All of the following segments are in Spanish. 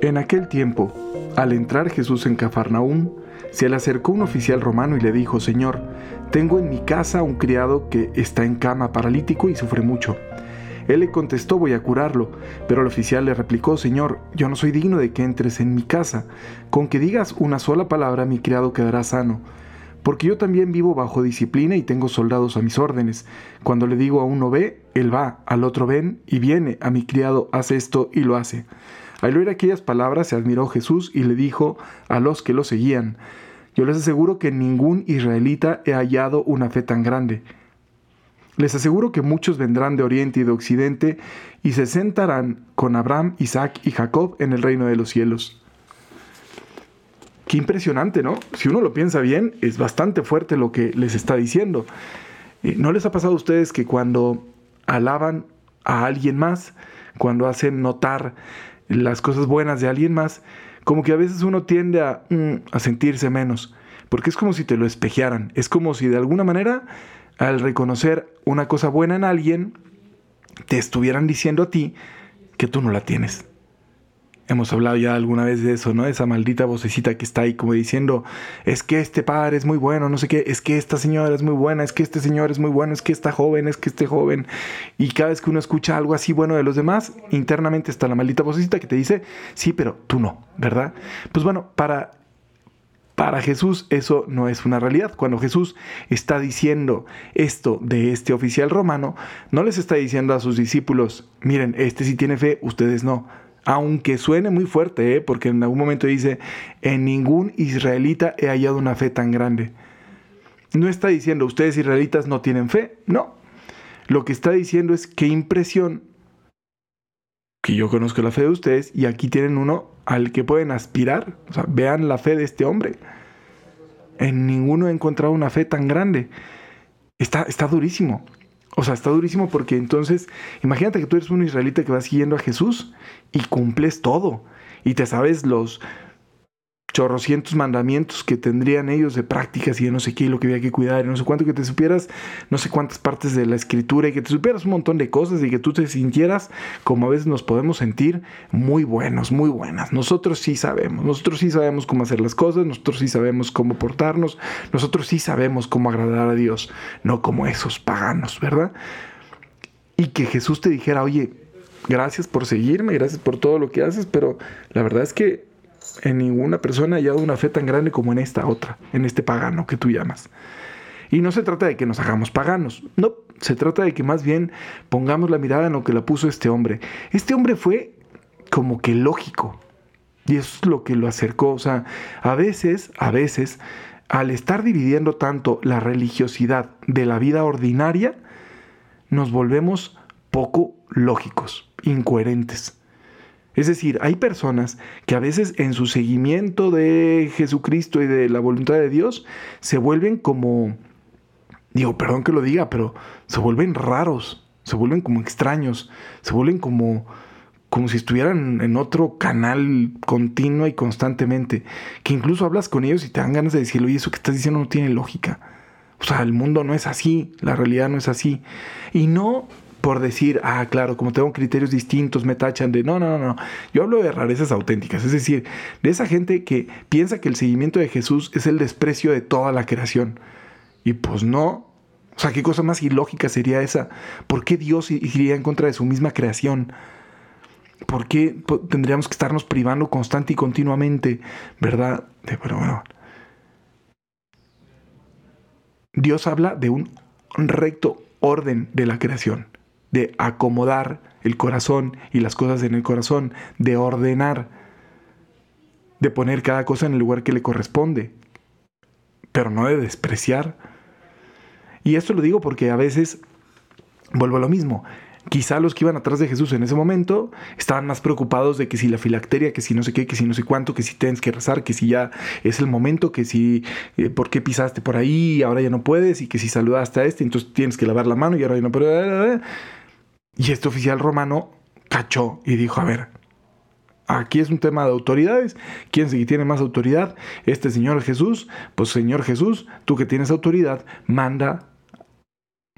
En aquel tiempo, al entrar Jesús en Cafarnaúm, se le acercó un oficial romano y le dijo, Señor, tengo en mi casa un criado que está en cama paralítico y sufre mucho. Él le contestó, voy a curarlo, pero el oficial le replicó, Señor, yo no soy digno de que entres en mi casa. Con que digas una sola palabra, mi criado quedará sano. Porque yo también vivo bajo disciplina y tengo soldados a mis órdenes. Cuando le digo a uno ve, él va, al otro ven y viene, a mi criado hace esto y lo hace. Al oír aquellas palabras se admiró Jesús y le dijo a los que lo seguían, Yo les aseguro que ningún israelita he hallado una fe tan grande. Les aseguro que muchos vendrán de oriente y de occidente y se sentarán con Abraham, Isaac y Jacob en el reino de los cielos. Qué impresionante, ¿no? Si uno lo piensa bien, es bastante fuerte lo que les está diciendo. Eh, ¿No les ha pasado a ustedes que cuando alaban a alguien más, cuando hacen notar las cosas buenas de alguien más, como que a veces uno tiende a, mm, a sentirse menos, porque es como si te lo espejearan, es como si de alguna manera al reconocer una cosa buena en alguien, te estuvieran diciendo a ti que tú no la tienes. Hemos hablado ya alguna vez de eso, ¿no? Esa maldita vocecita que está ahí como diciendo, es que este padre es muy bueno, no sé qué, es que esta señora es muy buena, es que este señor es muy bueno, es que esta joven, es que este joven. Y cada vez que uno escucha algo así bueno de los demás, internamente está la maldita vocecita que te dice, sí, pero tú no, ¿verdad? Pues bueno, para para Jesús eso no es una realidad. Cuando Jesús está diciendo esto de este oficial romano, no les está diciendo a sus discípulos, miren, este sí tiene fe, ustedes no aunque suene muy fuerte, ¿eh? porque en algún momento dice, en ningún israelita he hallado una fe tan grande. No está diciendo, ustedes israelitas no tienen fe, no. Lo que está diciendo es qué impresión que yo conozco la fe de ustedes y aquí tienen uno al que pueden aspirar. O sea, vean la fe de este hombre. En ninguno he encontrado una fe tan grande. Está, está durísimo. O sea, está durísimo porque entonces, imagínate que tú eres un israelita que va siguiendo a Jesús y cumples todo. Y te sabes los chorrocientos mandamientos que tendrían ellos de prácticas y de no sé qué, y lo que había que cuidar, y no sé cuánto, que te supieras no sé cuántas partes de la escritura, y que te supieras un montón de cosas, y que tú te sintieras como a veces nos podemos sentir muy buenos, muy buenas. Nosotros sí sabemos, nosotros sí sabemos cómo hacer las cosas, nosotros sí sabemos cómo portarnos, nosotros sí sabemos cómo agradar a Dios, no como esos paganos, ¿verdad? Y que Jesús te dijera, oye, gracias por seguirme, gracias por todo lo que haces, pero la verdad es que en ninguna persona ha hallado una fe tan grande como en esta otra, en este pagano que tú llamas. Y no se trata de que nos hagamos paganos, no, se trata de que más bien pongamos la mirada en lo que la puso este hombre. Este hombre fue como que lógico, y eso es lo que lo acercó. O sea, a veces, a veces, al estar dividiendo tanto la religiosidad de la vida ordinaria, nos volvemos poco lógicos, incoherentes. Es decir, hay personas que a veces en su seguimiento de Jesucristo y de la voluntad de Dios se vuelven como, digo, perdón que lo diga, pero se vuelven raros, se vuelven como extraños, se vuelven como, como si estuvieran en otro canal continuo y constantemente, que incluso hablas con ellos y te dan ganas de decirlo, y eso que estás diciendo no tiene lógica. O sea, el mundo no es así, la realidad no es así. Y no por decir, ah, claro, como tengo criterios distintos, me tachan de, no, no, no, no. Yo hablo de rarezas auténticas, es decir, de esa gente que piensa que el seguimiento de Jesús es el desprecio de toda la creación. Y pues no. O sea, ¿qué cosa más ilógica sería esa? ¿Por qué Dios iría en contra de su misma creación? ¿Por qué tendríamos que estarnos privando constante y continuamente, verdad? Pero bueno. Dios habla de un recto orden de la creación de acomodar el corazón y las cosas en el corazón, de ordenar, de poner cada cosa en el lugar que le corresponde, pero no de despreciar. Y esto lo digo porque a veces vuelvo a lo mismo. Quizá los que iban atrás de Jesús en ese momento estaban más preocupados de que si la filacteria, que si no sé qué, que si no sé cuánto, que si tienes que rezar, que si ya es el momento, que si eh, por qué pisaste por ahí y ahora ya no puedes, y que si saludaste a este, entonces tienes que lavar la mano y ahora ya no puedes. Y este oficial romano cachó y dijo, a ver, aquí es un tema de autoridades. ¿Quién tiene más autoridad? Este Señor Jesús. Pues Señor Jesús, tú que tienes autoridad, manda,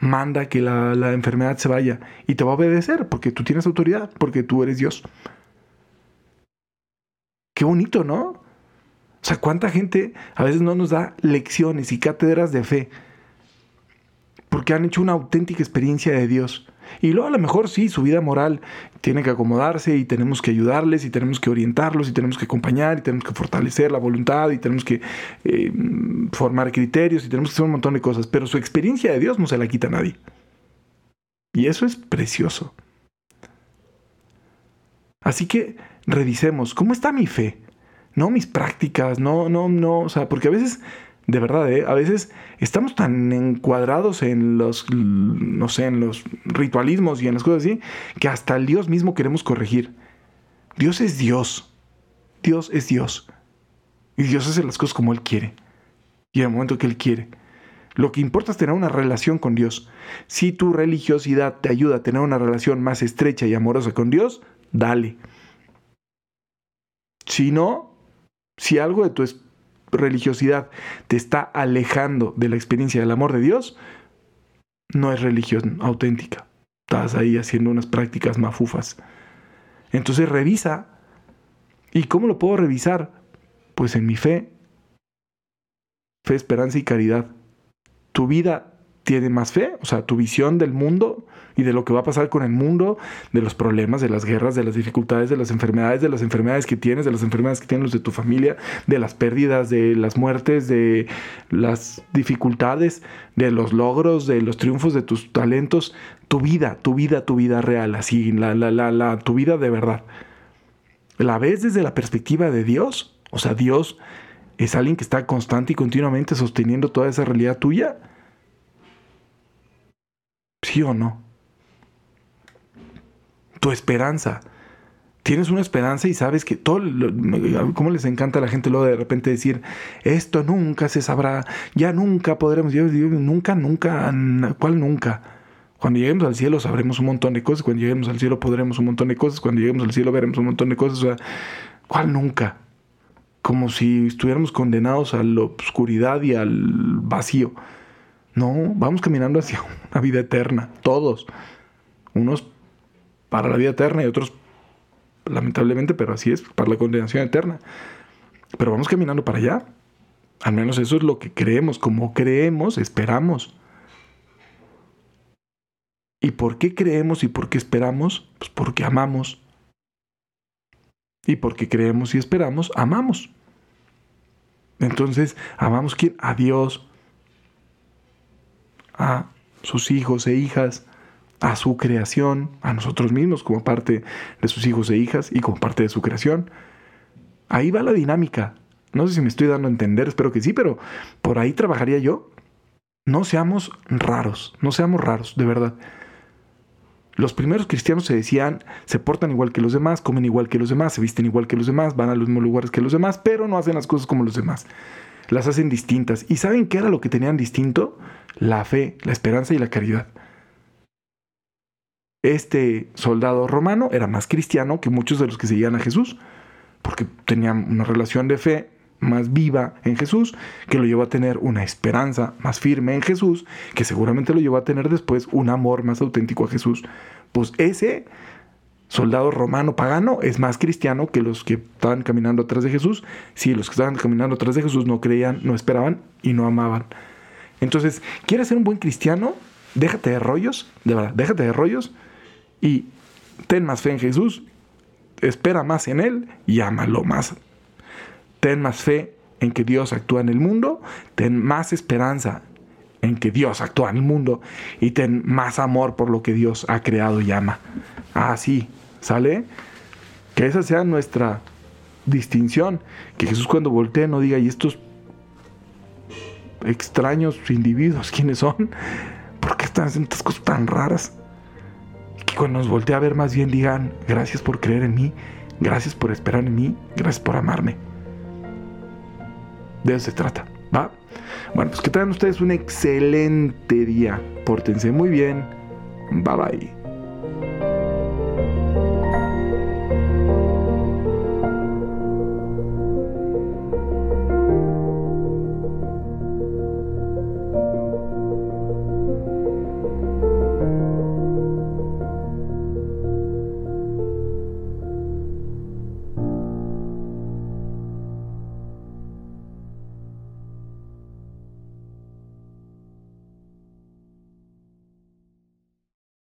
manda que la, la enfermedad se vaya. Y te va a obedecer porque tú tienes autoridad, porque tú eres Dios. Qué bonito, ¿no? O sea, cuánta gente a veces no nos da lecciones y cátedras de fe porque han hecho una auténtica experiencia de Dios. Y luego a lo mejor sí, su vida moral tiene que acomodarse y tenemos que ayudarles y tenemos que orientarlos y tenemos que acompañar y tenemos que fortalecer la voluntad y tenemos que eh, formar criterios y tenemos que hacer un montón de cosas. Pero su experiencia de Dios no se la quita a nadie. Y eso es precioso. Así que revisemos, ¿cómo está mi fe? No mis prácticas, no, no, no, o sea, porque a veces de verdad, ¿eh? a veces estamos tan encuadrados en los, no sé, en los ritualismos y en las cosas así, que hasta el Dios mismo queremos corregir. Dios es Dios. Dios es Dios. Y Dios hace las cosas como Él quiere. Y en el momento que Él quiere. Lo que importa es tener una relación con Dios. Si tu religiosidad te ayuda a tener una relación más estrecha y amorosa con Dios, dale. Si no, si algo de tu religiosidad te está alejando de la experiencia del amor de Dios, no es religión auténtica. Estás ahí haciendo unas prácticas mafufas. Entonces revisa. ¿Y cómo lo puedo revisar? Pues en mi fe. Fe, esperanza y caridad. Tu vida tiene más fe, o sea, tu visión del mundo y de lo que va a pasar con el mundo, de los problemas, de las guerras, de las dificultades, de las enfermedades, de las enfermedades que tienes, de las enfermedades que tienen los de tu familia, de las pérdidas, de las muertes, de las dificultades, de los logros, de los triunfos de tus talentos, tu vida, tu vida, tu vida real, así, la, la, la, la tu vida de verdad. ¿La ves desde la perspectiva de Dios? O sea, Dios es alguien que está constante y continuamente sosteniendo toda esa realidad tuya. ¿Sí o no? Tu esperanza. Tienes una esperanza y sabes que todo, ¿cómo les encanta a la gente luego de repente decir, esto nunca se sabrá, ya nunca podremos, nunca, nunca, ¿cuál nunca? Cuando lleguemos al cielo sabremos un montón de cosas, cuando lleguemos al cielo podremos un montón de cosas, cuando lleguemos al cielo veremos un montón de cosas, ¿cuál nunca? Como si estuviéramos condenados a la oscuridad y al vacío. No, vamos caminando hacia una vida eterna, todos. Unos para la vida eterna y otros, lamentablemente, pero así es, para la condenación eterna. Pero vamos caminando para allá. Al menos eso es lo que creemos, como creemos, esperamos. ¿Y por qué creemos y por qué esperamos? Pues porque amamos. Y porque creemos y esperamos, amamos. Entonces, amamos quién? A Dios, a sus hijos e hijas, a su creación, a nosotros mismos como parte de sus hijos e hijas y como parte de su creación. Ahí va la dinámica. No sé si me estoy dando a entender, espero que sí, pero por ahí trabajaría yo. No seamos raros, no seamos raros, de verdad. Los primeros cristianos se decían, se portan igual que los demás, comen igual que los demás, se visten igual que los demás, van a los mismos lugares que los demás, pero no hacen las cosas como los demás. Las hacen distintas. ¿Y saben qué era lo que tenían distinto? la fe, la esperanza y la caridad. Este soldado romano era más cristiano que muchos de los que seguían a Jesús, porque tenían una relación de fe más viva en Jesús, que lo llevó a tener una esperanza más firme en Jesús, que seguramente lo llevó a tener después un amor más auténtico a Jesús. Pues ese soldado romano pagano es más cristiano que los que estaban caminando atrás de Jesús. Si los que estaban caminando atrás de Jesús no creían, no esperaban y no amaban. Entonces, ¿quieres ser un buen cristiano? Déjate de rollos, de verdad, déjate de rollos y ten más fe en Jesús, espera más en Él y ámalo más. Ten más fe en que Dios actúa en el mundo, ten más esperanza en que Dios actúa en el mundo y ten más amor por lo que Dios ha creado y ama. Así, ¿sale? Que esa sea nuestra distinción. Que Jesús cuando voltee no diga, y estos extraños individuos, ¿quiénes son? ¿Por qué están haciendo estas cosas tan raras? Que cuando nos voltee a ver más bien digan, gracias por creer en mí, gracias por esperar en mí, gracias por amarme. De eso se trata, ¿va? Bueno, pues que tengan ustedes un excelente día. Pórtense muy bien. Bye bye.